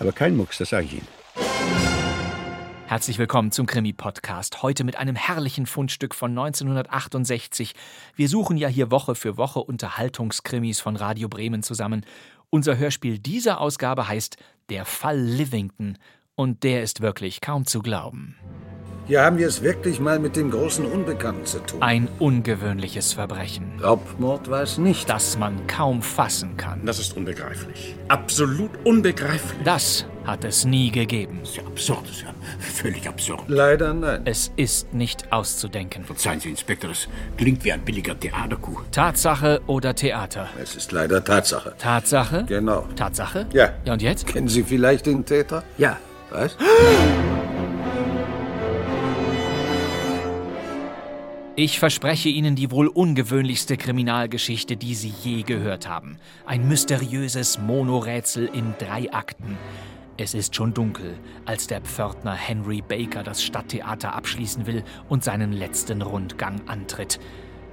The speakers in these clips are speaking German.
Aber kein Mucks, das sage ich Ihnen. Herzlich willkommen zum Krimi-Podcast. Heute mit einem herrlichen Fundstück von 1968. Wir suchen ja hier Woche für Woche Unterhaltungskrimis von Radio Bremen zusammen. Unser Hörspiel dieser Ausgabe heißt Der Fall Livington. Und der ist wirklich kaum zu glauben. Hier haben wir es wirklich mal mit dem großen Unbekannten zu tun. Ein ungewöhnliches Verbrechen. Raubmord war es nicht. Das man kaum fassen kann. Das ist unbegreiflich. Absolut unbegreiflich. Das hat es nie gegeben. Das ist ja absurd, das ist ja völlig absurd. Leider nein. Es ist nicht auszudenken. Verzeihen Sie, Inspektor, das klingt wie ein billiger Theaterkuh. Tatsache oder Theater? Es ist leider Tatsache. Tatsache? Genau. Tatsache? Ja. Ja, und jetzt? Kennen Sie vielleicht den Täter? Ja. Was? Ich verspreche Ihnen die wohl ungewöhnlichste Kriminalgeschichte, die Sie je gehört haben. Ein mysteriöses Monorätsel in drei Akten. Es ist schon dunkel, als der Pförtner Henry Baker das Stadttheater abschließen will und seinen letzten Rundgang antritt.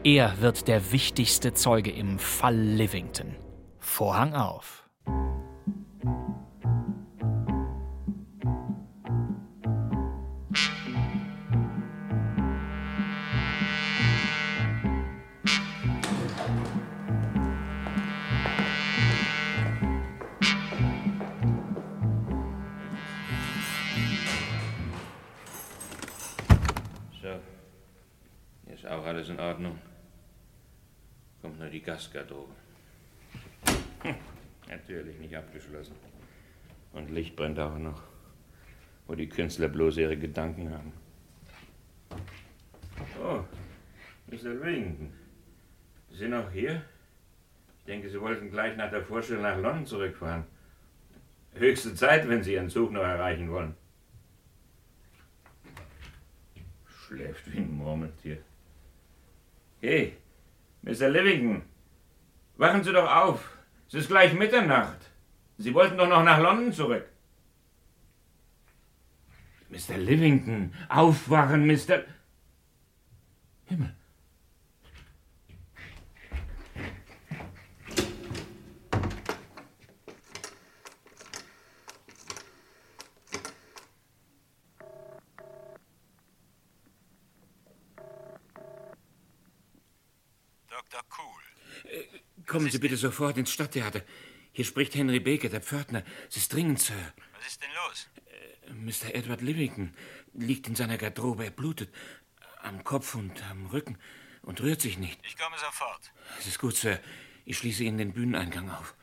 Er wird der wichtigste Zeuge im Fall Livington. Vorhang auf. In Ordnung. Kommt nur die Gasgarderobe. Hm, natürlich nicht abgeschlossen. Und Licht brennt auch noch. Wo die Künstler bloß ihre Gedanken haben. Oh, Mr. Wington. Sie sind auch hier? Ich denke, Sie wollten gleich nach der Vorstellung nach London zurückfahren. Höchste Zeit, wenn Sie Ihren Zug noch erreichen wollen. Schläft wie ein Murmeltier. Hey, Mr. Livington, wachen Sie doch auf. Es ist gleich Mitternacht. Sie wollten doch noch nach London zurück. Mr. Livington, aufwachen, Mr. Himmel. Dr. Cool. Kommen Sie bitte sofort ins Stadttheater. Hier spricht Henry Baker, der Pförtner. Es ist dringend, Sir. Was ist denn los? Mr. Edward Livington liegt in seiner Garderobe. Er blutet am Kopf und am Rücken und rührt sich nicht. Ich komme sofort. Es ist gut, Sir. Ich schließe Ihnen den Bühneneingang auf.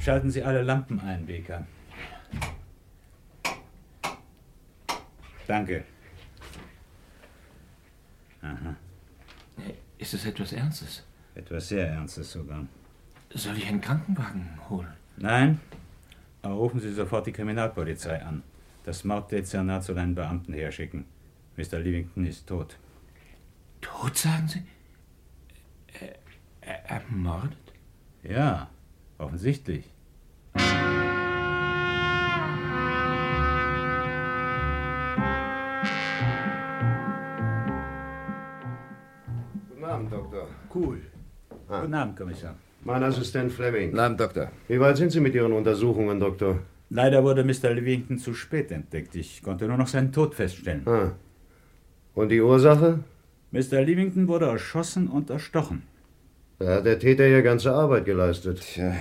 Schalten Sie alle Lampen ein, Baker. Danke. Aha. Ist es etwas Ernstes? Etwas sehr Ernstes sogar. Soll ich einen Krankenwagen holen? Nein, aber rufen Sie sofort die Kriminalpolizei an. Das Morddezernat soll einen Beamten herschicken. Mr. Livington ist tot. Tot, sagen Sie? Er, er, ermordet? Ja, offensichtlich. Cool. Guten Abend, Kommissar. Mein Assistent Fleming. Guten Abend, Doktor. Wie weit sind Sie mit Ihren Untersuchungen, Doktor? Leider wurde Mr. Livington zu spät entdeckt. Ich konnte nur noch seinen Tod feststellen. Ah. Und die Ursache? Mr. Livington wurde erschossen und erstochen. Da hat der Täter ja ganze Arbeit geleistet. Tja,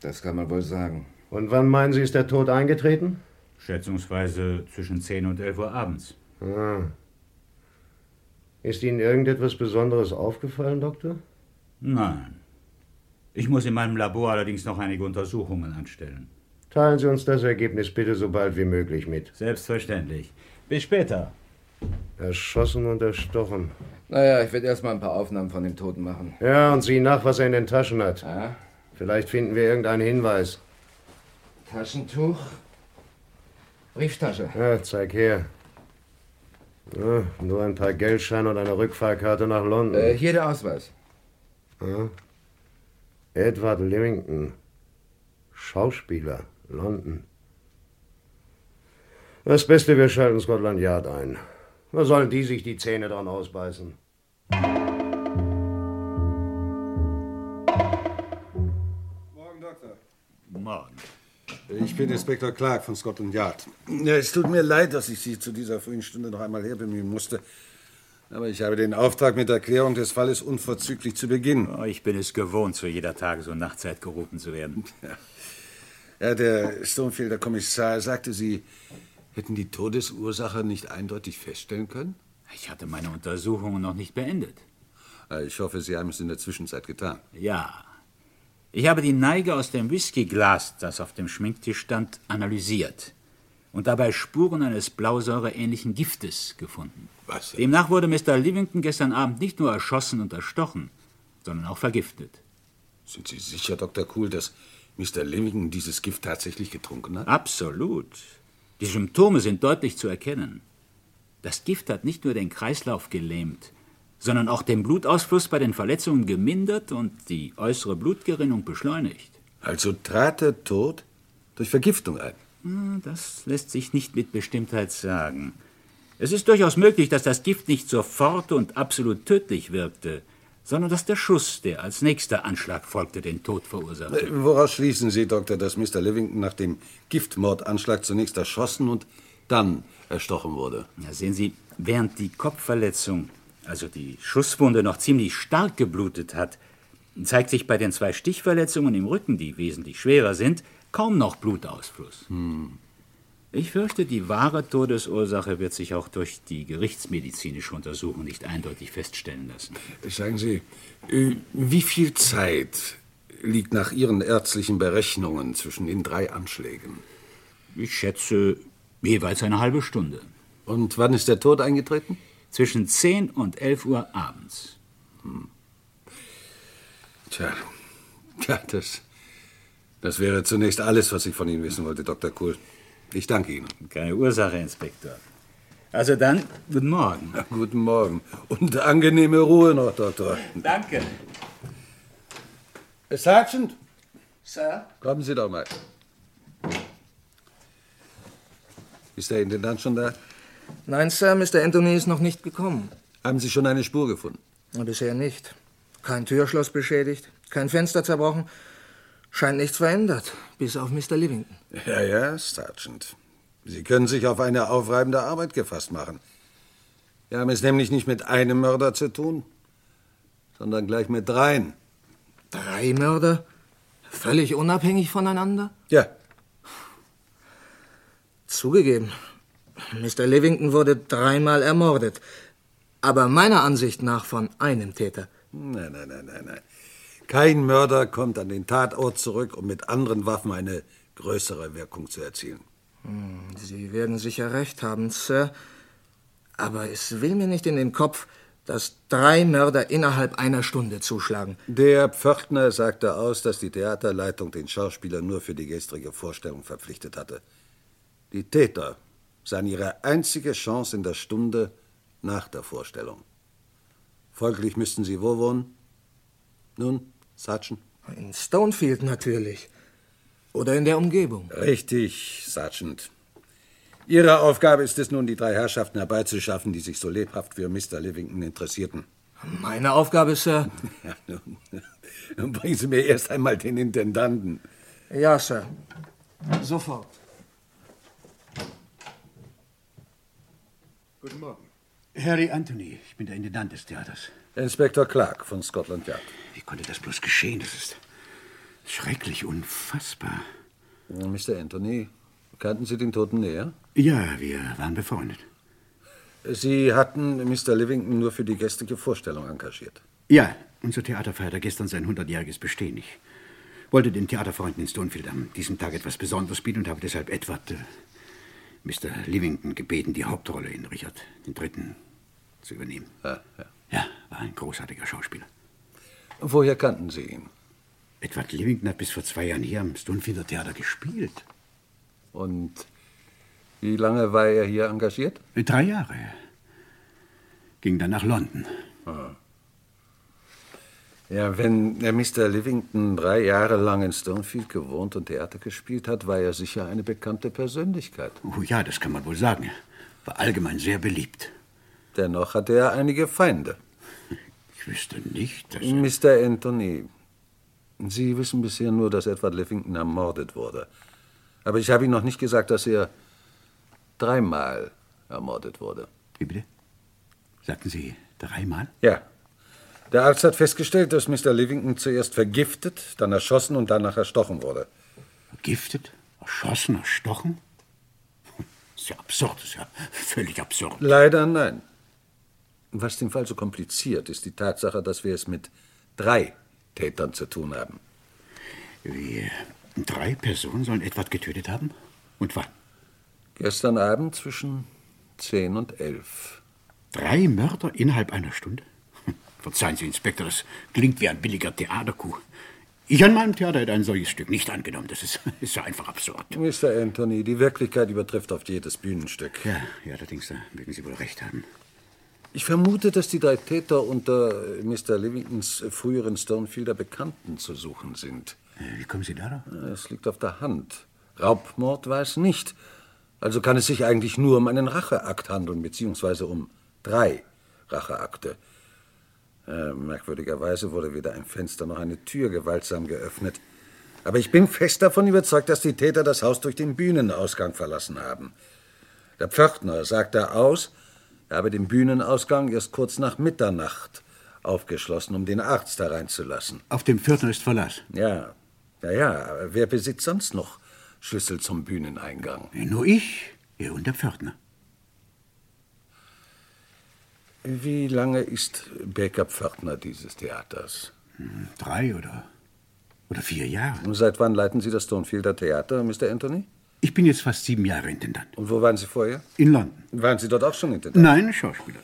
das kann man wohl sagen. Und wann meinen Sie, ist der Tod eingetreten? Schätzungsweise zwischen 10 und 11 Uhr abends. Ah. Ist Ihnen irgendetwas Besonderes aufgefallen, Doktor? Nein. Ich muss in meinem Labor allerdings noch einige Untersuchungen anstellen. Teilen Sie uns das Ergebnis bitte so bald wie möglich mit. Selbstverständlich. Bis später. Erschossen und erstochen. Naja, ich werde erstmal ein paar Aufnahmen von dem Toten machen. Ja, und sieh nach, was er in den Taschen hat. Ja? Vielleicht finden wir irgendeinen Hinweis. Taschentuch? Brieftasche. Ja, zeig her. Ja, nur ein paar Geldscheine und eine Rückfahrkarte nach London. Äh, hier der Ausweis. Ja. Edward Livington. Schauspieler. London. Das Beste, wir schalten Scotland Yard ein. Da sollen die sich die Zähne dran ausbeißen. Morgen, Doktor. Morgen. Ich bin Inspektor Clark von Scotland Yard. Ja, es tut mir leid, dass ich Sie zu dieser frühen Stunde noch einmal herbemühen musste. Aber ich habe den Auftrag, mit Erklärung des Falles unverzüglich zu beginnen. Oh, ich bin es gewohnt, zu jeder Tages- und Nachtzeit gerufen zu werden. Ja, der Stonefielder Kommissar sagte, Sie hätten die Todesursache nicht eindeutig feststellen können? Ich hatte meine Untersuchungen noch nicht beendet. Ich hoffe, Sie haben es in der Zwischenzeit getan. Ja. Ich habe die Neige aus dem Whiskyglas, das auf dem Schminktisch stand, analysiert und dabei Spuren eines blausäureähnlichen Giftes gefunden. Was? Demnach wurde Mr. Livington gestern Abend nicht nur erschossen und erstochen, sondern auch vergiftet. Sind Sie sicher, Dr. Kuhl, dass Mr. Livington dieses Gift tatsächlich getrunken hat? Absolut. Die Symptome sind deutlich zu erkennen. Das Gift hat nicht nur den Kreislauf gelähmt, sondern auch den Blutausfluss bei den Verletzungen gemindert und die äußere Blutgerinnung beschleunigt. Also trat der Tod durch Vergiftung ein? Hm, Das lässt sich nicht mit Bestimmtheit sagen. Es ist durchaus möglich, dass das Gift nicht sofort und absolut tödlich wirkte, sondern dass der Schuss, der als nächster Anschlag folgte, den Tod verursachte. Äh, Woraus schließen Sie, Doktor, dass Mr. Livington nach dem Giftmordanschlag zunächst erschossen und dann erstochen wurde? Ja, sehen Sie, während die Kopfverletzung, also die Schusswunde, noch ziemlich stark geblutet hat, zeigt sich bei den zwei Stichverletzungen im Rücken, die wesentlich schwerer sind, kaum noch Blutausfluss. Ich fürchte, die wahre Todesursache wird sich auch durch die gerichtsmedizinische Untersuchung nicht eindeutig feststellen lassen. Sagen Sie, äh, wie viel Zeit liegt nach Ihren ärztlichen Berechnungen zwischen den drei Anschlägen? Ich schätze jeweils eine halbe Stunde. Und wann ist der Tod eingetreten? Zwischen 10 und 11 Uhr abends. Tja, ja, das, das wäre zunächst alles, was ich von Ihnen wissen wollte, Dr. Kuhl. Ich danke Ihnen. Keine Ursache, Inspektor. Also dann, guten Morgen. Ja, guten Morgen. Und angenehme Ruhe noch, Doktor. Danke. Sergeant, Sir? kommen Sie doch mal. Ist der Intendant schon da? Nein, Sir, Mr. Anthony ist noch nicht gekommen. Haben Sie schon eine Spur gefunden? Bisher nicht. Kein Türschloss beschädigt, kein Fenster zerbrochen. Scheint nichts verändert, bis auf Mr. Livington. Ja, ja, Sergeant. Sie können sich auf eine aufreibende Arbeit gefasst machen. Wir haben es nämlich nicht mit einem Mörder zu tun, sondern gleich mit dreien. Drei Mörder? Völlig unabhängig voneinander? Ja, Zugegeben. Mr. Livington wurde dreimal ermordet. Aber meiner Ansicht nach von einem Täter. Nein, nein, nein, nein, nein. Kein Mörder kommt an den Tatort zurück, um mit anderen Waffen eine größere Wirkung zu erzielen. Hm, Sie werden sicher recht haben, Sir. Aber es will mir nicht in den Kopf, dass drei Mörder innerhalb einer Stunde zuschlagen. Der Pförtner sagte aus, dass die Theaterleitung den Schauspieler nur für die gestrige Vorstellung verpflichtet hatte. Die Täter sahen ihre einzige Chance in der Stunde nach der Vorstellung. Folglich müssten sie wo wohnen? Nun, Sergeant? In Stonefield natürlich. Oder in der Umgebung. Richtig, Sergeant. Ihre Aufgabe ist es nun, die drei Herrschaften herbeizuschaffen, die sich so lebhaft für Mr. Livington interessierten. Meine Aufgabe, Sir? Ja, nun, nun bringen Sie mir erst einmal den Intendanten. Ja, Sir. Sofort. Guten Morgen. Harry Anthony, ich bin der Intendant des Theaters. Inspektor Clark von Scotland Yard. Wie konnte das bloß geschehen? Das ist schrecklich, unfassbar. Mr. Anthony, kannten Sie den Toten näher? Ja, wir waren befreundet. Sie hatten Mr. Livington nur für die gestrige Vorstellung engagiert. Ja, unser Theater feierte gestern sein 100-jähriges Bestehen. Ich wollte den Theaterfreunden in Stonefield an diesem Tag etwas Besonderes bieten und habe deshalb Edward, äh, Mr. Livington, gebeten, die Hauptrolle in Richard III. zu übernehmen. Ja, ja. Ja, war ein großartiger Schauspieler. Woher kannten Sie ihn? Edward Livington hat bis vor zwei Jahren hier am Stonefielder Theater gespielt. Und wie lange war er hier engagiert? Drei Jahre. Ging dann nach London. Ja, wenn der Mr. Livington drei Jahre lang in Stonefield gewohnt und Theater gespielt hat, war er sicher eine bekannte Persönlichkeit. Oh ja, das kann man wohl sagen. War allgemein sehr beliebt. Dennoch hatte er einige Feinde. Ich wüsste nicht, dass... Mr. Anthony, Sie wissen bisher nur, dass Edward Livington ermordet wurde. Aber ich habe Ihnen noch nicht gesagt, dass er dreimal ermordet wurde. Wie bitte? Sagten Sie dreimal? Ja. Der Arzt hat festgestellt, dass Mr. Livington zuerst vergiftet, dann erschossen und danach erstochen wurde. Vergiftet? Erschossen? Erstochen? Das ist ja absurd, das ist ja völlig absurd. Leider nein. Was den Fall so kompliziert, ist die Tatsache, dass wir es mit drei Tätern zu tun haben. Wie? Drei Personen sollen Edward getötet haben? Und wann? Gestern Abend zwischen zehn und elf. Drei Mörder innerhalb einer Stunde? Verzeihen Sie, Inspektor, das klingt wie ein billiger Theaterkuh. Ich an meinem Theater hätte ein solches Stück nicht angenommen. Das ist, ist ja einfach absurd. Mr. Anthony, die Wirklichkeit übertrifft oft jedes Bühnenstück. Ja, ja, allerdings, da mögen Sie wohl recht haben. Ich vermute, dass die drei Täter unter Mr. Livingtons früheren Stonefielder Bekannten zu suchen sind. Wie kommen Sie darauf? Es liegt auf der Hand. Raubmord war es nicht. Also kann es sich eigentlich nur um einen Racheakt handeln, beziehungsweise um drei Racheakte. Äh, merkwürdigerweise wurde weder ein Fenster noch eine Tür gewaltsam geöffnet. Aber ich bin fest davon überzeugt, dass die Täter das Haus durch den Bühnenausgang verlassen haben. Der Pförtner sagte aus, er habe den Bühnenausgang erst kurz nach Mitternacht aufgeschlossen, um den Arzt hereinzulassen. Auf dem Pförtner ist Verlass? Ja. Ja, ja, aber wer besitzt sonst noch Schlüssel zum Bühneneingang? Nur ich, er und der Pförtner. Wie lange ist Baker Pförtner dieses Theaters? Hm, drei oder, oder vier Jahre. Und seit wann leiten Sie das Stonefielder Theater, Mr. Anthony? Ich bin jetzt fast sieben Jahre Intendant. Und wo waren Sie vorher? In London. Waren Sie dort auch schon Intendant? Nein, Schauspieler.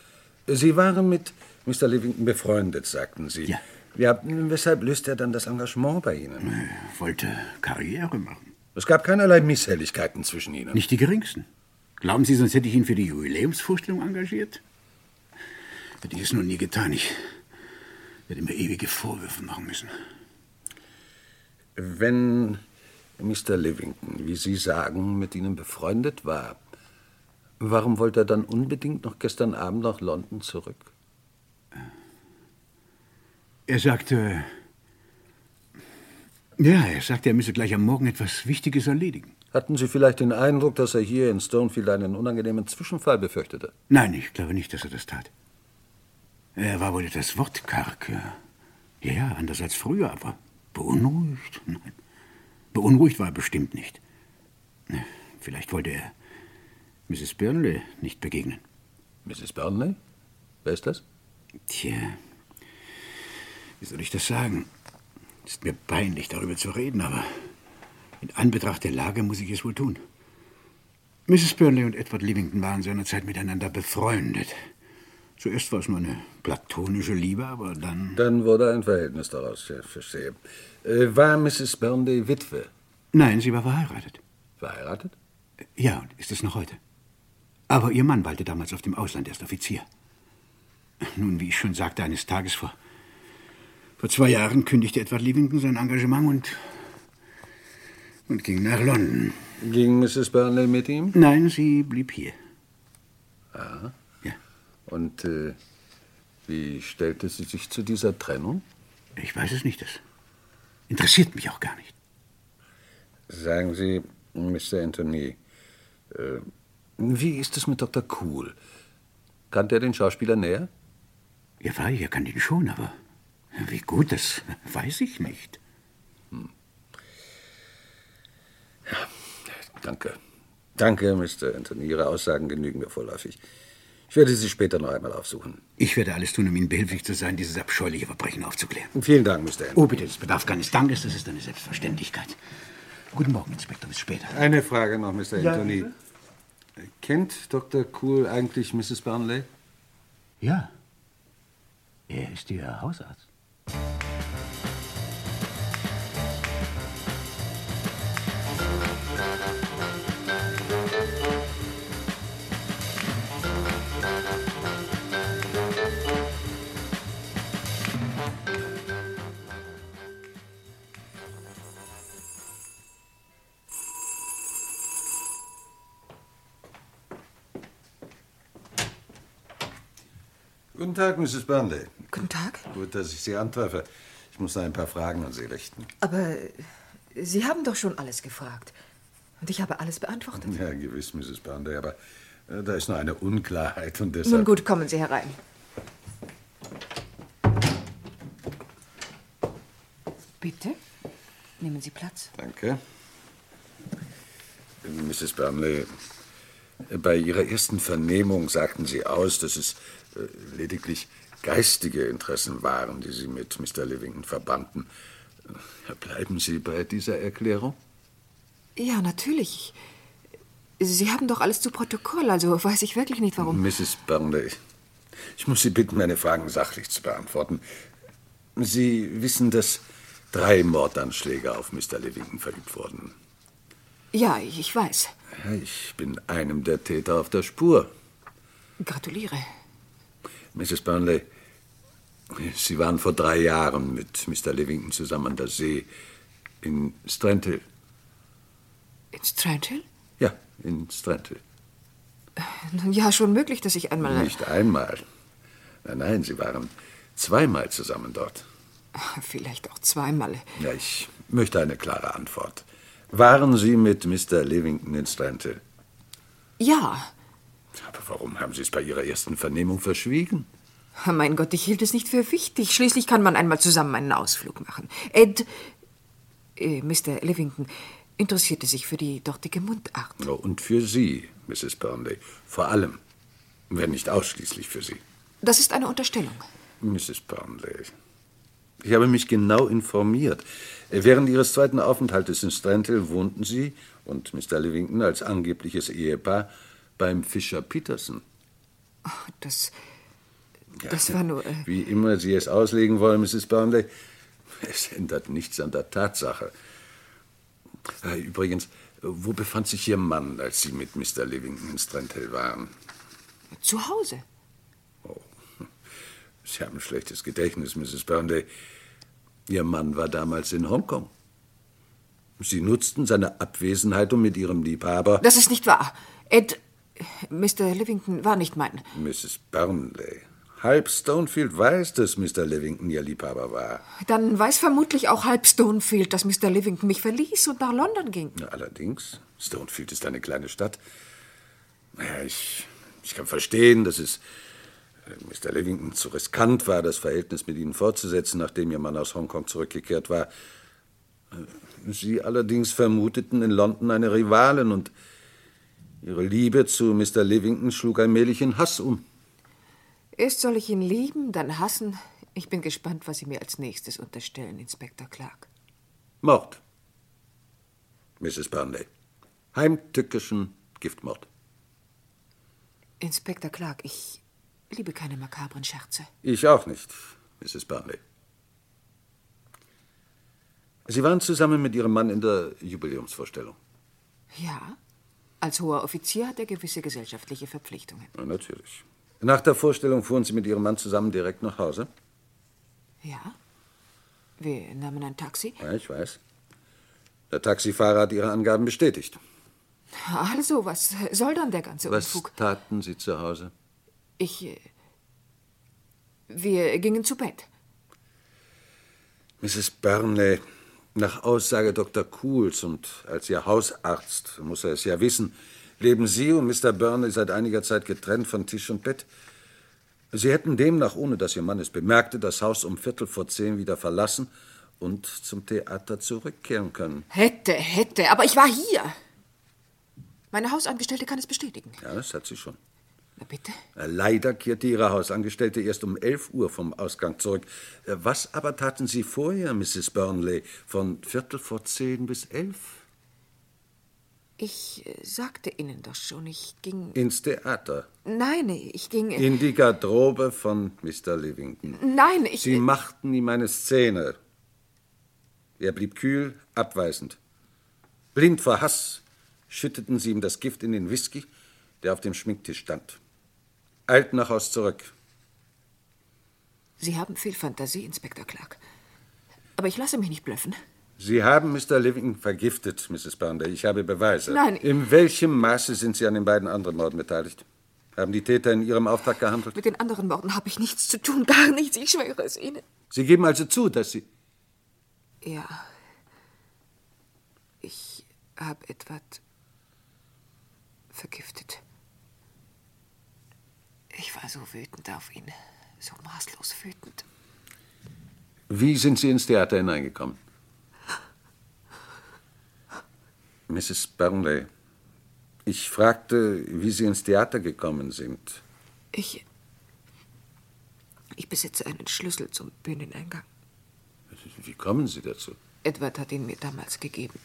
Sie waren mit Mr. Livington befreundet, sagten Sie. Ja. ja. Weshalb löst er dann das Engagement bei Ihnen? Er wollte Karriere machen. Es gab keinerlei Misshelligkeiten zwischen Ihnen. Nicht die geringsten. Glauben Sie, sonst hätte ich ihn für die Jubiläumsvorstellung engagiert? Hätte ich es noch nie getan. Ich werde mir ewige Vorwürfe machen müssen. Wenn Mr. Livington, wie Sie sagen, mit Ihnen befreundet war, warum wollte er dann unbedingt noch gestern Abend nach London zurück? Er sagte. Ja, er sagte, er müsse gleich am Morgen etwas Wichtiges erledigen. Hatten Sie vielleicht den Eindruck, dass er hier in Stonefield einen unangenehmen Zwischenfall befürchtete? Nein, ich glaube nicht, dass er das tat. Er war wohl etwas wortkarg. Ja, ja, anders als früher, aber beunruhigt? Nein. Beunruhigt war er bestimmt nicht. Vielleicht wollte er Mrs. Burnley nicht begegnen. Mrs. Burnley? Wer ist das? Tja, wie soll ich das sagen? Ist mir peinlich, darüber zu reden, aber in Anbetracht der Lage muss ich es wohl tun. Mrs. Burnley und Edward Livington waren seinerzeit miteinander befreundet. Zuerst war es nur eine platonische Liebe, aber dann. Dann wurde ein Verhältnis daraus, ich verstehe. Äh, war Mrs. Burnley Witwe? Nein, sie war verheiratet. Verheiratet? Ja, und ist es noch heute. Aber ihr Mann weilte damals auf dem Ausland, erst Offizier. Nun, wie ich schon sagte, eines Tages vor, vor zwei Jahren kündigte Edward Livington sein Engagement und, und ging nach London. Ging Mrs. Burnley mit ihm? Nein, sie blieb hier. Aha. Und äh, wie stellte sie sich zu dieser Trennung? Ich weiß es nicht. Das interessiert mich auch gar nicht. Sagen Sie, Mr. Anthony, äh, wie ist es mit Dr. Cool? Kannte er den Schauspieler näher? Ja, weiß, er kann ihn schon, aber wie gut, das weiß ich nicht. Hm. Ja, danke. Danke, Mr. Anthony. Ihre Aussagen genügen mir vorläufig. Ich werde Sie später noch einmal aufsuchen. Ich werde alles tun, um Ihnen behilflich zu sein, dieses abscheuliche Verbrechen aufzuklären. Vielen Dank, Mr. Anthony. Oh, bitte, das bedarf keines Dankes, das ist eine Selbstverständlichkeit. Guten Morgen, Inspektor, bis später. Eine Frage noch, Mr. Ja, Anthony. bitte? Kennt Dr. Cool eigentlich Mrs. Burnley? Ja. Er ist Ihr Hausarzt. Guten Tag, Mrs. Burnley. Guten Tag. Gut, dass ich Sie antreffe. Ich muss noch ein paar Fragen an Sie richten. Aber äh, Sie haben doch schon alles gefragt. Und ich habe alles beantwortet. Ja, gewiss, Mrs. Burnley, aber äh, da ist noch eine Unklarheit und deshalb... Nun gut, kommen Sie herein. Bitte, nehmen Sie Platz. Danke. Mrs. Burnley, bei Ihrer ersten Vernehmung sagten Sie aus, dass es äh, lediglich geistige Interessen waren, die Sie mit Mr. Livington verbanden. Bleiben Sie bei dieser Erklärung? Ja, natürlich. Sie haben doch alles zu Protokoll, also weiß ich wirklich nicht, warum. Mrs. Burnley, ich muss Sie bitten, meine Fragen sachlich zu beantworten. Sie wissen, dass drei Mordanschläge auf Mr. Livington verübt wurden. Ja, ich weiß. Ich bin einem der Täter auf der Spur. Gratuliere. Mrs. Burnley, Sie waren vor drei Jahren mit Mr. Livington zusammen an der See in Strandhill. In Strandhill? Ja, in Strandhill. Nun ja, schon möglich, dass ich einmal. Nicht einmal. Nein, nein, Sie waren zweimal zusammen dort. Vielleicht auch zweimal. Ja, ich möchte eine klare Antwort. Waren Sie mit Mr. Livington in Strandhill? Ja. Aber warum haben Sie es bei Ihrer ersten Vernehmung verschwiegen? Mein Gott, ich hielt es nicht für wichtig. Schließlich kann man einmal zusammen einen Ausflug machen. Ed, äh, Mr. Livington, interessierte sich für die dortige Mundart. Oh, und für Sie, Mrs. Burnley. Vor allem, wenn nicht ausschließlich für Sie. Das ist eine Unterstellung. Mrs. Burnley, ich habe mich genau informiert. Während Ihres zweiten Aufenthaltes in Strandhill wohnten Sie und Mr. Livington als angebliches Ehepaar beim Fischer Peterson. Oh, das. Das war nur. Äh Wie immer Sie es auslegen wollen, Mrs. Burnley, es ändert nichts an der Tatsache. Äh, Übrigens, wo befand sich Ihr Mann, als Sie mit Mr. Livington in Strandhill waren? Zu Hause. Sie haben ein schlechtes Gedächtnis, Mrs. Burnley. Ihr Mann war damals in Hongkong. Sie nutzten seine Abwesenheit, um mit Ihrem Liebhaber. Das ist nicht wahr. Ed. Mr. Livington war nicht mein. Mrs. Burnley. Halb Stonefield weiß, dass Mr. Livington Ihr Liebhaber war. Dann weiß vermutlich auch halb Stonefield, dass Mr. Livington mich verließ und nach London ging. Na, allerdings, Stonefield ist eine kleine Stadt. Ja, ich, ich kann verstehen, dass es äh, Mr. Livington zu riskant war, das Verhältnis mit Ihnen fortzusetzen, nachdem Ihr Mann aus Hongkong zurückgekehrt war. Äh, Sie allerdings vermuteten in London eine Rivalin und Ihre Liebe zu Mr. Livington schlug allmählich in Hass um. Erst soll ich ihn lieben, dann hassen. Ich bin gespannt, was Sie mir als nächstes unterstellen, Inspektor Clark. Mord. Mrs. Burnley. Heimtückischen Giftmord. Inspektor Clark, ich liebe keine makabren Scherze. Ich auch nicht, Mrs. Burnley. Sie waren zusammen mit Ihrem Mann in der Jubiläumsvorstellung. Ja, als hoher Offizier hat er gewisse gesellschaftliche Verpflichtungen. Ja, natürlich. Nach der Vorstellung fuhren Sie mit Ihrem Mann zusammen direkt nach Hause? Ja. Wir nahmen ein Taxi. Ja, ich weiß. Der Taxifahrer hat Ihre Angaben bestätigt. Also, was soll dann der ganze Was Unfug? taten Sie zu Hause? Ich. äh, Wir gingen zu Bett. Mrs. Burnley, nach Aussage Dr. Cools und als Ihr Hausarzt muss er es ja wissen, leben Sie und Mr. Burnley seit einiger Zeit getrennt von Tisch und Bett. Sie hätten demnach, ohne dass Ihr Mann es bemerkte, das Haus um Viertel vor zehn wieder verlassen und zum Theater zurückkehren können. Hätte, hätte, aber ich war hier. Meine Hausangestellte kann es bestätigen. Ja, das hat sie schon. Na bitte? Leider kehrte Ihre Hausangestellte erst um 11 Uhr vom Ausgang zurück. Was aber taten Sie vorher, Mrs. Burnley, von Viertel vor zehn bis elf? Ich äh, sagte Ihnen doch schon, ich ging. Ins Theater. Nein, ich ging. äh, In die Garderobe von Mr. Livington. Nein, ich. Sie machten ihm eine Szene. Er blieb kühl, abweisend. Blind vor Hass schütteten sie ihm das Gift in den Whisky, der auf dem Schminktisch stand. Eilten nach Haus zurück. Sie haben viel Fantasie, Inspektor Clark. Aber ich lasse mich nicht blöffen. Sie haben Mr. Livington vergiftet, Mrs. Burnley. Ich habe Beweise. Nein. In welchem Maße sind Sie an den beiden anderen Morden beteiligt? Haben die Täter in Ihrem Auftrag gehandelt? Mit den anderen Morden habe ich nichts zu tun, gar nichts, ich schwöre es Ihnen. Sie geben also zu, dass Sie. Ja. Ich habe Edward vergiftet. Ich war so wütend auf ihn, so maßlos wütend. Wie sind Sie ins Theater hineingekommen? Mrs. Burnley, ich fragte, wie Sie ins Theater gekommen sind. Ich. Ich besitze einen Schlüssel zum Bühneneingang. Wie kommen Sie dazu? Edward hat ihn mir damals gegeben.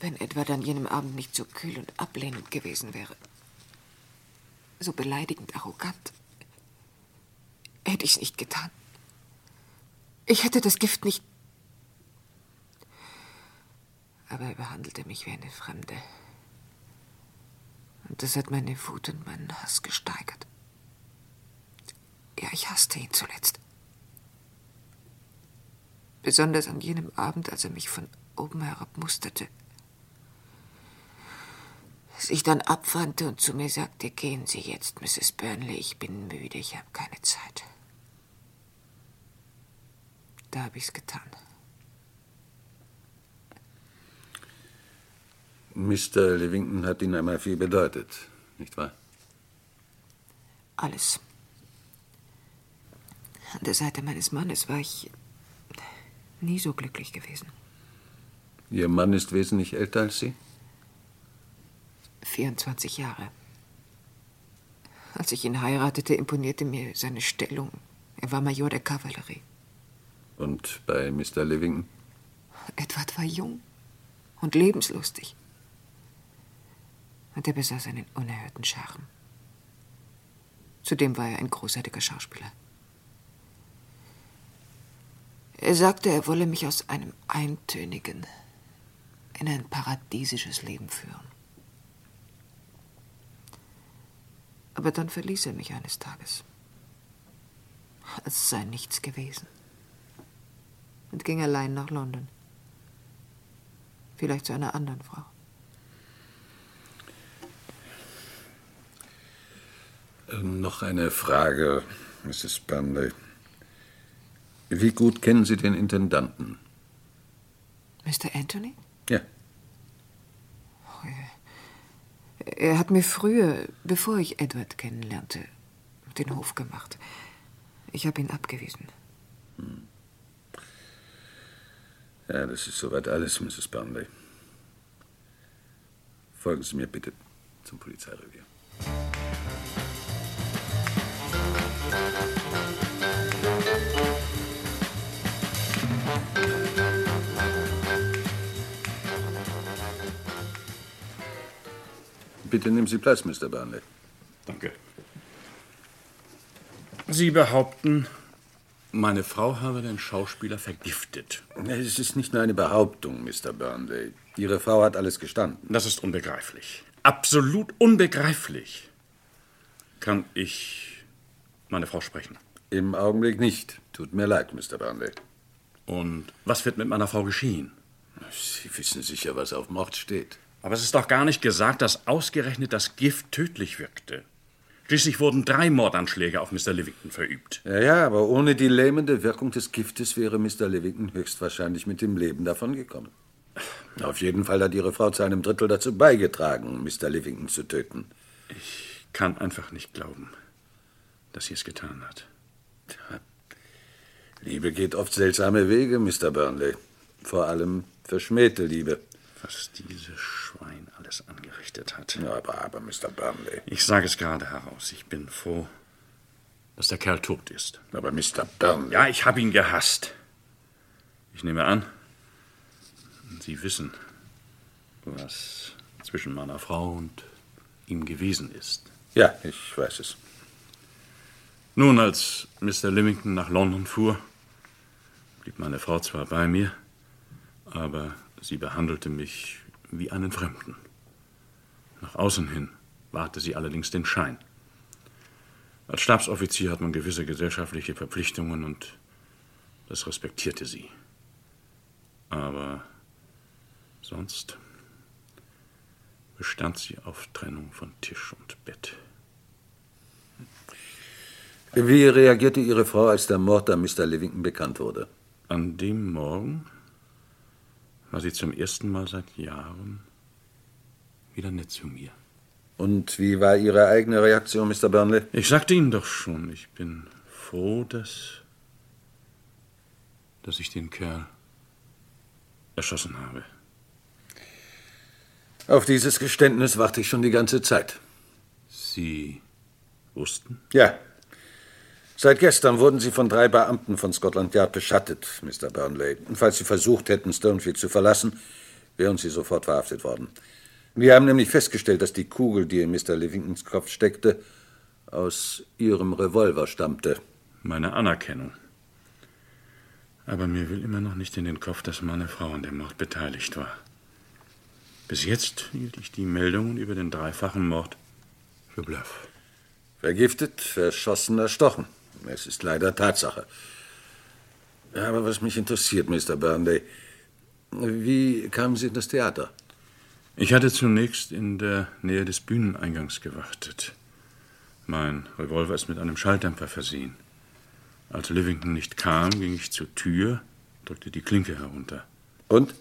Wenn Edward an jenem Abend nicht so kühl und ablehnend gewesen wäre, so beleidigend arrogant, hätte ich es nicht getan. Ich hätte das Gift nicht. Aber er behandelte mich wie eine Fremde. Und das hat meine Wut und meinen Hass gesteigert. Ja, ich hasste ihn zuletzt. Besonders an jenem Abend, als er mich von oben herab musterte. Sich dann abwandte und zu mir sagte, gehen Sie jetzt, Mrs. Burnley, ich bin müde, ich habe keine Zeit. Da habe ich's getan. Mr. Livington hat Ihnen einmal viel bedeutet, nicht wahr? Alles. An der Seite meines Mannes war ich nie so glücklich gewesen. Ihr Mann ist wesentlich älter als Sie? 24 Jahre. Als ich ihn heiratete, imponierte mir seine Stellung. Er war Major der Kavallerie. Und bei Mr. Livington? Edward war jung und lebenslustig. Und er besaß einen unerhörten Charme. Zudem war er ein großartiger Schauspieler. Er sagte, er wolle mich aus einem eintönigen in ein paradiesisches Leben führen. Aber dann verließ er mich eines Tages, als sei nichts gewesen, und ging allein nach London. Vielleicht zu einer anderen Frau. Äh, Noch eine Frage, Mrs. Burnley. Wie gut kennen Sie den Intendanten? Mr. Anthony? Ja. Er hat mir früher, bevor ich Edward kennenlernte, den Hof gemacht. Ich habe ihn abgewiesen. Ja, das ist soweit alles, Mrs. Burnley. Folgen Sie mir bitte zum Polizeirevier. Bitte nehmen Sie Platz, Mr. Burnley. Danke. Sie behaupten, meine Frau habe den Schauspieler vergiftet. Es ist nicht nur eine Behauptung, Mr. Burnley. Ihre Frau hat alles gestanden. Das ist unbegreiflich. Absolut unbegreiflich. Kann ich meine Frau sprechen? Im Augenblick nicht. Tut mir leid, Mr. Burnley. Und was wird mit meiner Frau geschehen? Sie wissen sicher, was auf Mord steht. Aber es ist doch gar nicht gesagt, dass ausgerechnet das Gift tödlich wirkte. Schließlich wurden drei Mordanschläge auf Mr. Livington verübt. Ja, ja, aber ohne die lähmende Wirkung des Giftes wäre Mr. Livington höchstwahrscheinlich mit dem Leben davongekommen. Auf jeden Fall hat Ihre Frau zu einem Drittel dazu beigetragen, Mr. Livington zu töten. Ich kann einfach nicht glauben, dass sie es getan hat. Liebe geht oft seltsame Wege, Mr. Burnley. Vor allem verschmähte Liebe. Was dieses Schwein alles angerichtet hat. Ja, aber, aber, Mr. Burnley. Ich sage es gerade heraus. Ich bin froh, dass der Kerl tot ist. Aber Mr. Burnley. Ja, ich habe ihn gehasst. Ich nehme an, Sie wissen, was zwischen meiner Frau und ihm gewesen ist. Ja, ich weiß es. Nun, als Mr. Livington nach London fuhr, blieb meine Frau zwar bei mir, aber sie behandelte mich wie einen Fremden. Nach außen hin wahrte sie allerdings den Schein. Als Stabsoffizier hat man gewisse gesellschaftliche Verpflichtungen und das respektierte sie. Aber sonst bestand sie auf Trennung von Tisch und Bett. Wie reagierte Ihre Frau, als der Mord an Mr. Livington bekannt wurde? An dem Morgen war sie zum ersten Mal seit Jahren wieder nett zu mir. Und wie war Ihre eigene Reaktion, Mr. Burnley? Ich sagte Ihnen doch schon, ich bin froh, dass, dass ich den Kerl erschossen habe. Auf dieses Geständnis warte ich schon die ganze Zeit. Sie wussten? Ja. Seit gestern wurden Sie von drei Beamten von Scotland Yard beschattet, Mr. Burnley. Und falls Sie versucht hätten, Stonefield zu verlassen, wären Sie sofort verhaftet worden. Wir haben nämlich festgestellt, dass die Kugel, die in Mr. Livingtons Kopf steckte, aus Ihrem Revolver stammte. Meine Anerkennung. Aber mir will immer noch nicht in den Kopf, dass meine Frau an dem Mord beteiligt war. Bis jetzt hielt ich die Meldungen über den dreifachen Mord für Bluff. Vergiftet, verschossen, erstochen. Es ist leider Tatsache. Aber was mich interessiert, Mr. Burnley, wie kamen Sie in das Theater? Ich hatte zunächst in der Nähe des Bühneneingangs gewartet. Mein Revolver ist mit einem Schalldämpfer versehen. Als Livington nicht kam, ging ich zur Tür, drückte die Klinke herunter. Und?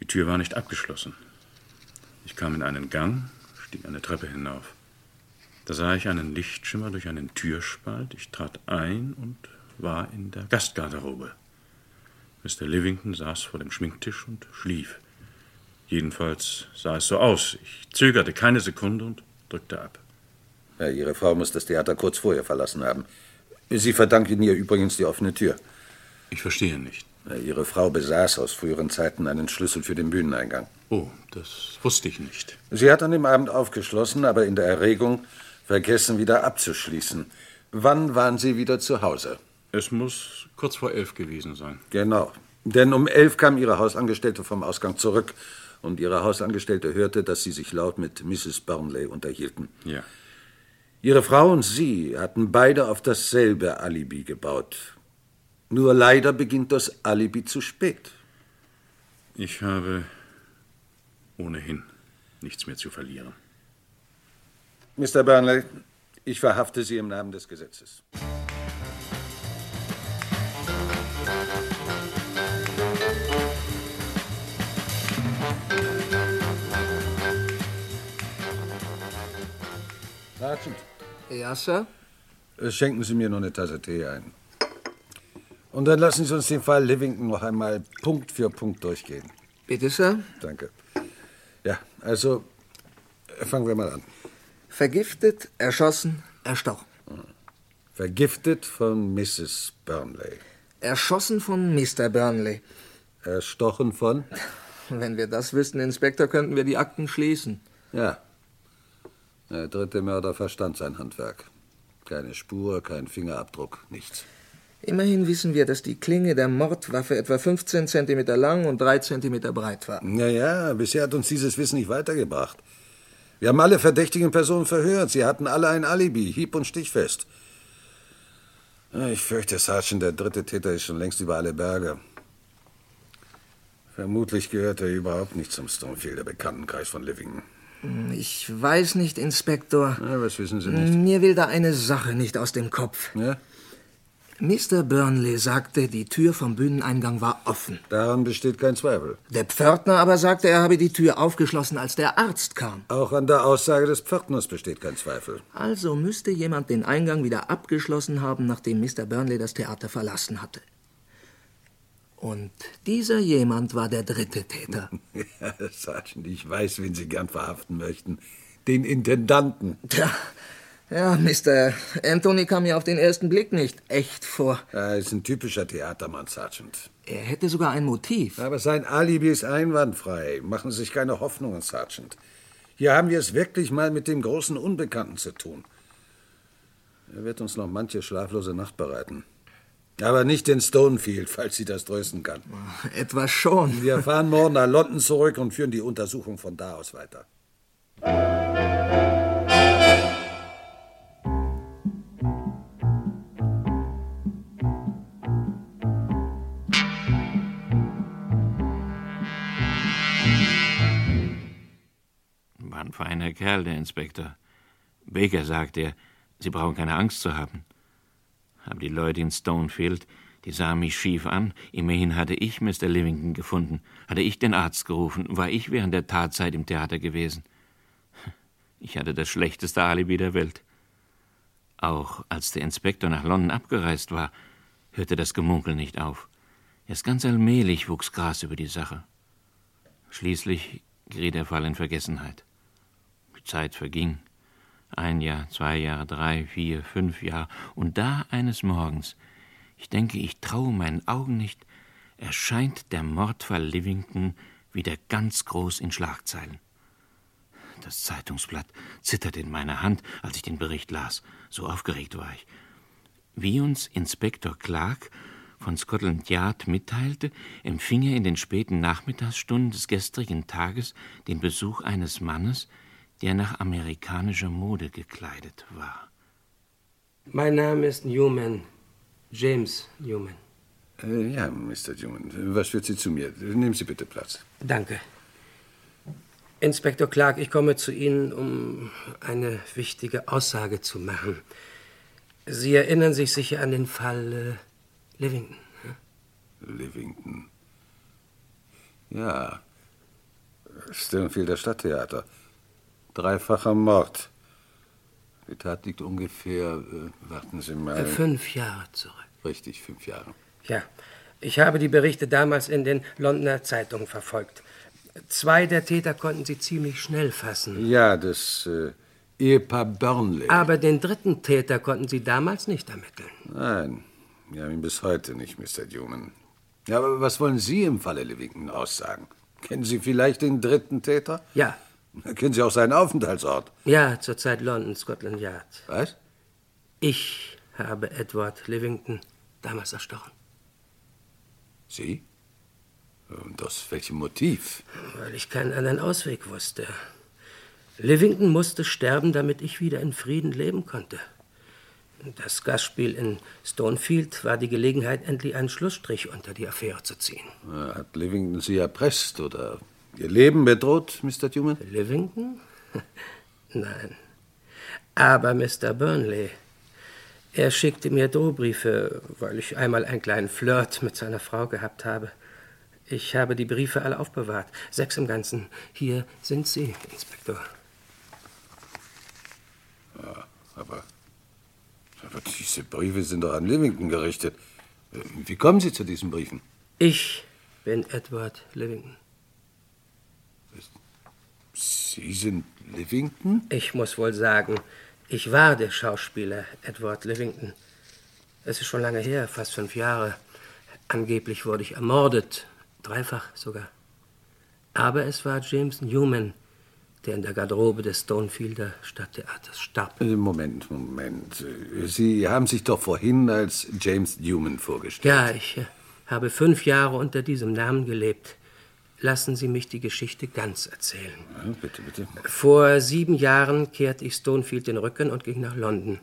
Die Tür war nicht abgeschlossen. Ich kam in einen Gang, stieg eine Treppe hinauf. Da sah ich einen Lichtschimmer durch einen Türspalt. Ich trat ein und war in der Gastgarderobe. Mr. Livington saß vor dem Schminktisch und schlief. Jedenfalls sah es so aus. Ich zögerte keine Sekunde und drückte ab. Ja, Ihre Frau muss das Theater kurz vorher verlassen haben. Sie verdanken ihr übrigens die offene Tür. Ich verstehe nicht. Ja, Ihre Frau besaß aus früheren Zeiten einen Schlüssel für den Bühneneingang. Oh, das wusste ich nicht. Sie hat an dem Abend aufgeschlossen, aber in der Erregung vergessen, wieder abzuschließen. Wann waren Sie wieder zu Hause? Es muss kurz vor elf gewesen sein. Genau. Denn um elf kam Ihre Hausangestellte vom Ausgang zurück und Ihre Hausangestellte hörte, dass Sie sich laut mit Mrs. Burnley unterhielten. Ja. Ihre Frau und Sie hatten beide auf dasselbe Alibi gebaut. Nur leider beginnt das Alibi zu spät. Ich habe ohnehin nichts mehr zu verlieren. Mr. Burnley, ich verhafte Sie im Namen des Gesetzes. Sergeant. Ja, Sir? Äh, Schenken Sie mir noch eine Tasse Tee ein. Und dann lassen Sie uns den Fall Livington noch einmal Punkt für Punkt durchgehen. Bitte, Sir? Danke. Ja, also äh, fangen wir mal an. Vergiftet, erschossen, erstochen. Vergiftet von Mrs. Burnley. Erschossen von Mr. Burnley. Erstochen von? Wenn wir das wüssten, Inspektor, könnten wir die Akten schließen. Ja. Der dritte Mörder verstand sein Handwerk. Keine Spur, kein Fingerabdruck, nichts. Immerhin wissen wir, dass die Klinge der Mordwaffe etwa 15 cm lang und 3 cm breit war. Naja, bisher hat uns dieses Wissen nicht weitergebracht. Wir haben alle verdächtigen Personen verhört. Sie hatten alle ein Alibi, hieb- und stichfest. Ja, Ich fürchte, Sergeant, der dritte Täter ist schon längst über alle Berge. Vermutlich gehört er überhaupt nicht zum Stonefielder Bekanntenkreis von Livington. Ich weiß nicht, Inspektor. Ja, was wissen Sie nicht? Mir will da eine Sache nicht aus dem Kopf. Ja? Mr. Burnley sagte, die Tür vom Bühneneingang war offen. Daran besteht kein Zweifel. Der Pförtner aber sagte, er habe die Tür aufgeschlossen, als der Arzt kam. Auch an der Aussage des Pförtners besteht kein Zweifel. Also müsste jemand den Eingang wieder abgeschlossen haben, nachdem Mr. Burnley das Theater verlassen hatte. Und dieser jemand war der dritte Täter. Ja, Sergeant, ich weiß, wen Sie gern verhaften möchten. Den Intendanten. Tja, ja, Mr. Anthony kam mir auf den ersten Blick nicht echt vor. Er ist ein typischer Theatermann, Sergeant. Er hätte sogar ein Motiv. Aber sein Alibi ist einwandfrei. Machen Sie sich keine Hoffnungen, Sergeant. Hier haben wir es wirklich mal mit dem großen Unbekannten zu tun. Er wird uns noch manche schlaflose Nacht bereiten. Aber nicht in Stonefield, falls Sie das trösten kann. Etwas schon. Wir fahren morgen nach London zurück und führen die Untersuchung von da aus weiter. Was Kerl, der Inspektor. Baker sagt er, Sie brauchen keine Angst zu haben. Aber die Leute in Stonefield, die sahen mich schief an. Immerhin hatte ich Mr. Livington gefunden, hatte ich den Arzt gerufen, war ich während der Tatzeit im Theater gewesen. Ich hatte das schlechteste Alibi der Welt. Auch als der Inspektor nach London abgereist war, hörte das Gemunkel nicht auf. Erst ganz allmählich wuchs Gras über die Sache. Schließlich geriet der Fall in Vergessenheit. Zeit verging. Ein Jahr, zwei Jahre, drei, vier, fünf Jahre. Und da eines Morgens, ich denke, ich traue meinen Augen nicht, erscheint der Mordfall Livington wieder ganz groß in Schlagzeilen. Das Zeitungsblatt zitterte in meiner Hand, als ich den Bericht las. So aufgeregt war ich. Wie uns Inspektor Clark von Scotland Yard mitteilte, empfing er in den späten Nachmittagsstunden des gestrigen Tages den Besuch eines Mannes, der nach amerikanischer Mode gekleidet war. Mein Name ist Newman, James Newman. Äh, ja, Mr. Newman, was führt Sie zu mir? Nehmen Sie bitte Platz. Danke. Inspektor Clark, ich komme zu Ihnen, um eine wichtige Aussage zu machen. Sie erinnern sich sicher an den Fall äh, Livington. Hm? Livington. Ja. Stonfielder Stadttheater. Dreifacher Mord. Die Tat liegt ungefähr, äh, warten Sie mal. Äh, fünf Jahre zurück. Richtig, fünf Jahre. Ja. Ich habe die Berichte damals in den Londoner Zeitungen verfolgt. Zwei der Täter konnten sie ziemlich schnell fassen. Ja, das äh, Ehepaar Burnley. Aber den dritten Täter konnten sie damals nicht ermitteln. Nein, wir haben ihn bis heute nicht, Mr. Newman. Ja, aber was wollen Sie im Falle Livington aussagen? Kennen Sie vielleicht den dritten Täter? Ja. Kennen Sie auch seinen Aufenthaltsort? Ja, zurzeit London, Scotland Yard. Was? Ich habe Edward Livington damals erstochen. Sie? Und aus welchem Motiv? Weil ich keinen anderen Ausweg wusste. Livington musste sterben, damit ich wieder in Frieden leben konnte. Das Gastspiel in Stonefield war die Gelegenheit, endlich einen Schlussstrich unter die Affäre zu ziehen. Hat Livington Sie erpresst oder Ihr Leben bedroht, Mr. Newman? Livington? Nein. Aber Mr. Burnley. Er schickte mir Drohbriefe, weil ich einmal einen kleinen Flirt mit seiner Frau gehabt habe. Ich habe die Briefe alle aufbewahrt. Sechs im Ganzen. Hier sind sie, Inspektor. Ja, aber, aber diese Briefe sind doch an Livington gerichtet. Wie kommen Sie zu diesen Briefen? Ich bin Edward Livington. Sie sind Livington? Ich muss wohl sagen, ich war der Schauspieler Edward Livington. Es ist schon lange her, fast fünf Jahre. Angeblich wurde ich ermordet, dreifach sogar. Aber es war James Newman, der in der Garderobe des Stonefielder Stadttheaters starb. Moment, Moment. Sie haben sich doch vorhin als James Newman vorgestellt. Ja, ich äh, habe fünf Jahre unter diesem Namen gelebt. Lassen Sie mich die Geschichte ganz erzählen. Ja, bitte, bitte. Vor sieben Jahren kehrte ich Stonefield den Rücken und ging nach London.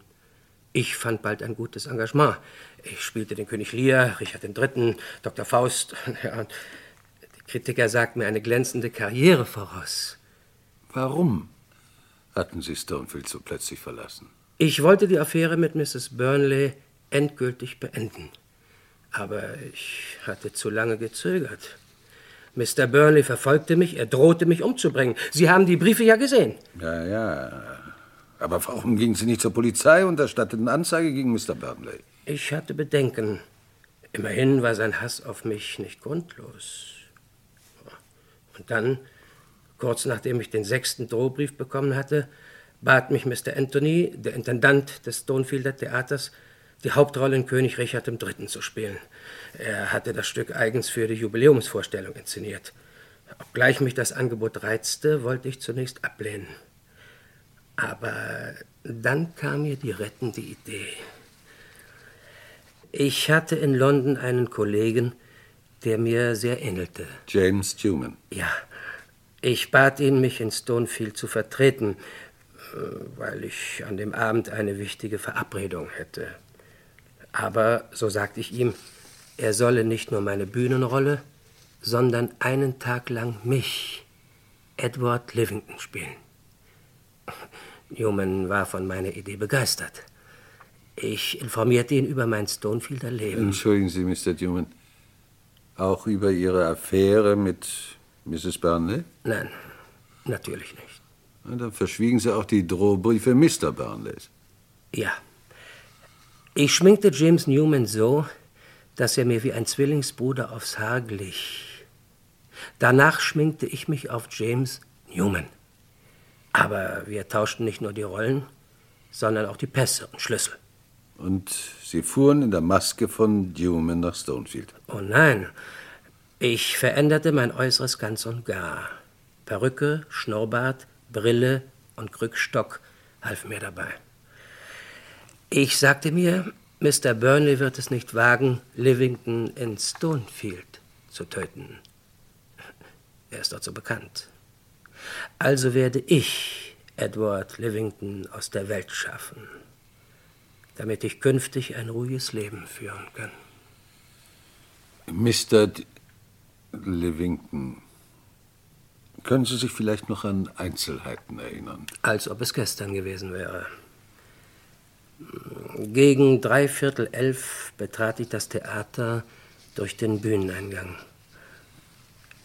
Ich fand bald ein gutes Engagement. Ich spielte den König Lear, Richard III., Dr. Faust. Ja, die Kritiker sagten mir eine glänzende Karriere voraus. Warum hatten Sie Stonefield so plötzlich verlassen? Ich wollte die Affäre mit Mrs. Burnley endgültig beenden. Aber ich hatte zu lange gezögert. Mr. Burnley verfolgte mich, er drohte mich umzubringen. Sie haben die Briefe ja gesehen. Ja, ja. Aber warum gingen Sie nicht zur Polizei und erstatteten Anzeige gegen Mr. Burnley? Ich hatte Bedenken. Immerhin war sein Hass auf mich nicht grundlos. Und dann, kurz nachdem ich den sechsten Drohbrief bekommen hatte, bat mich Mr. Anthony, der Intendant des Stonefielder Theaters, die Hauptrolle in König Richard III. zu spielen. Er hatte das Stück eigens für die Jubiläumsvorstellung inszeniert. Obgleich mich das Angebot reizte, wollte ich zunächst ablehnen. Aber dann kam mir die rettende Idee. Ich hatte in London einen Kollegen, der mir sehr ähnelte. James Newman. Ja. Ich bat ihn, mich in Stonefield zu vertreten, äh, weil ich an dem Abend eine wichtige Verabredung hätte. Aber, so sagte ich ihm, er solle nicht nur meine Bühnenrolle, sondern einen Tag lang mich, Edward Livington, spielen. Newman war von meiner Idee begeistert. Ich informierte ihn über mein Stonefielder Leben. Entschuldigen Sie, Mr. Newman. Auch über Ihre Affäre mit Mrs. Burnley? Nein, natürlich nicht. Na, dann verschwiegen Sie auch die Drohbriefe Mr. Burnleys. Ja. Ich schminkte James Newman so, dass er mir wie ein Zwillingsbruder aufs Haar glich. Danach schminkte ich mich auf James Newman. Aber wir tauschten nicht nur die Rollen, sondern auch die Pässe und Schlüssel. Und Sie fuhren in der Maske von Newman nach Stonefield. Oh nein, ich veränderte mein Äußeres ganz und gar. Perücke, Schnurrbart, Brille und Krückstock halfen mir dabei. Ich sagte mir, Mr. Burnley wird es nicht wagen, Livington in Stonefield zu töten. Er ist dort so bekannt. Also werde ich Edward Livington aus der Welt schaffen, damit ich künftig ein ruhiges Leben führen kann. Mr. D Livington, können Sie sich vielleicht noch an Einzelheiten erinnern? Als ob es gestern gewesen wäre. Gegen dreiviertel elf betrat ich das Theater durch den Bühneneingang.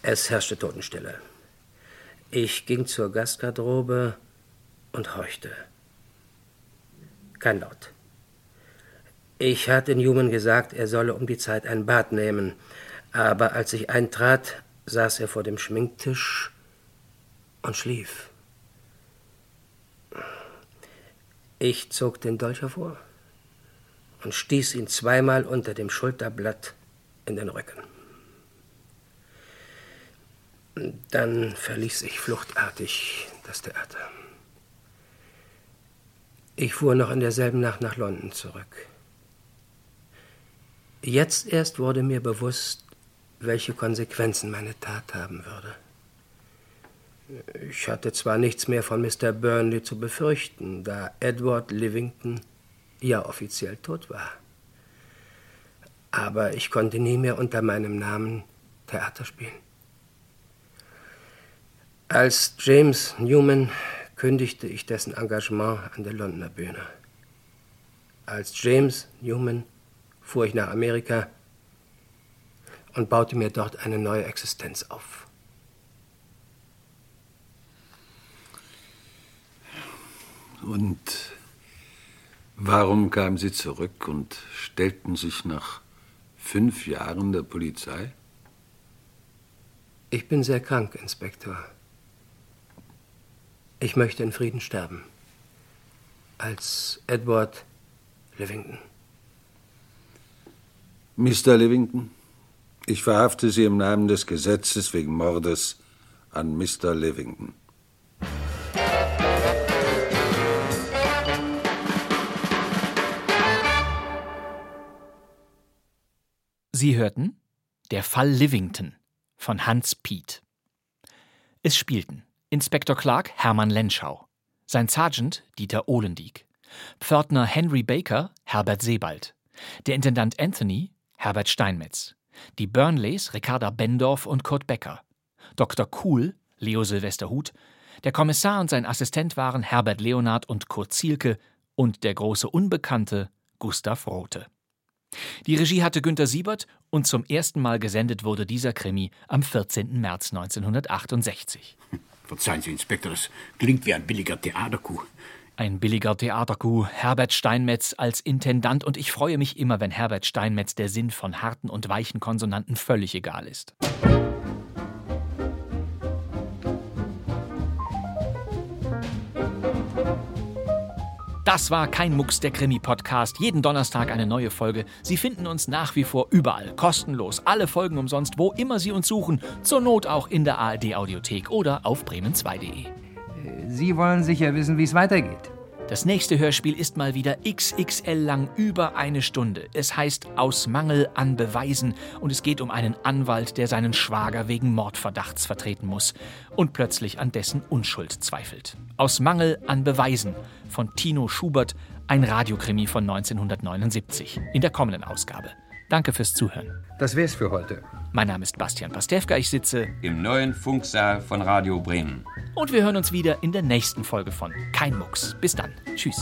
Es herrschte Totenstille. Ich ging zur Gastgarderobe und horchte. Kein Laut. Ich hatte Newman gesagt, er solle um die Zeit ein Bad nehmen, aber als ich eintrat, saß er vor dem Schminktisch und schlief. Ich zog den Dolch hervor und stieß ihn zweimal unter dem Schulterblatt in den Rücken. Dann verließ ich fluchtartig das Theater. Ich fuhr noch in derselben Nacht nach London zurück. Jetzt erst wurde mir bewusst, welche Konsequenzen meine Tat haben würde. Ich hatte zwar nichts mehr von Mr. Burnley zu befürchten, da Edward Livington ja offiziell tot war. Aber ich konnte nie mehr unter meinem Namen Theater spielen. Als James Newman kündigte ich dessen Engagement an der Londoner Bühne. Als James Newman fuhr ich nach Amerika und baute mir dort eine neue Existenz auf. Und warum kamen Sie zurück und stellten sich nach fünf Jahren der Polizei? Ich bin sehr krank, Inspektor. Ich möchte in Frieden sterben. Als Edward Livington. Mr. Livington, ich verhafte Sie im Namen des Gesetzes wegen Mordes an Mr. Livington. Sie hörten Der Fall Livington von Hans Piet. Es spielten Inspektor Clark Hermann Lenschau, sein Sergeant Dieter Ohlendieck, Pförtner Henry Baker Herbert Sebald, der Intendant Anthony Herbert Steinmetz, die Burnleys Ricarda Bendorf und Kurt Becker, Dr. Kuhl Leo Silvester Huth, der Kommissar und sein Assistent waren Herbert Leonard und Kurt Zielke und der große Unbekannte Gustav Rothe. Die Regie hatte Günter Siebert und zum ersten Mal gesendet wurde dieser Krimi am 14. März 1968. Verzeihen Sie, Inspektor, das klingt wie ein billiger Theaterkuh. Ein billiger Theaterkuh, Herbert Steinmetz als Intendant und ich freue mich immer, wenn Herbert Steinmetz der Sinn von harten und weichen Konsonanten völlig egal ist. Das war kein Mucks der Krimi-Podcast. Jeden Donnerstag eine neue Folge. Sie finden uns nach wie vor überall, kostenlos. Alle Folgen umsonst, wo immer Sie uns suchen. Zur Not auch in der ARD-Audiothek oder auf bremen2.de. Sie wollen sicher wissen, wie es weitergeht. Das nächste Hörspiel ist mal wieder XXL lang über eine Stunde. Es heißt Aus Mangel an Beweisen und es geht um einen Anwalt, der seinen Schwager wegen Mordverdachts vertreten muss und plötzlich an dessen Unschuld zweifelt. Aus Mangel an Beweisen von Tino Schubert, ein Radiokrimi von 1979 in der kommenden Ausgabe. Danke fürs Zuhören. Das wär's für heute. Mein Name ist Bastian Pastewka, ich sitze Im neuen Funksaal von Radio Bremen. und wir hören uns wieder in der nächsten Folge von Kein Mucks. Bis dann. Tschüss.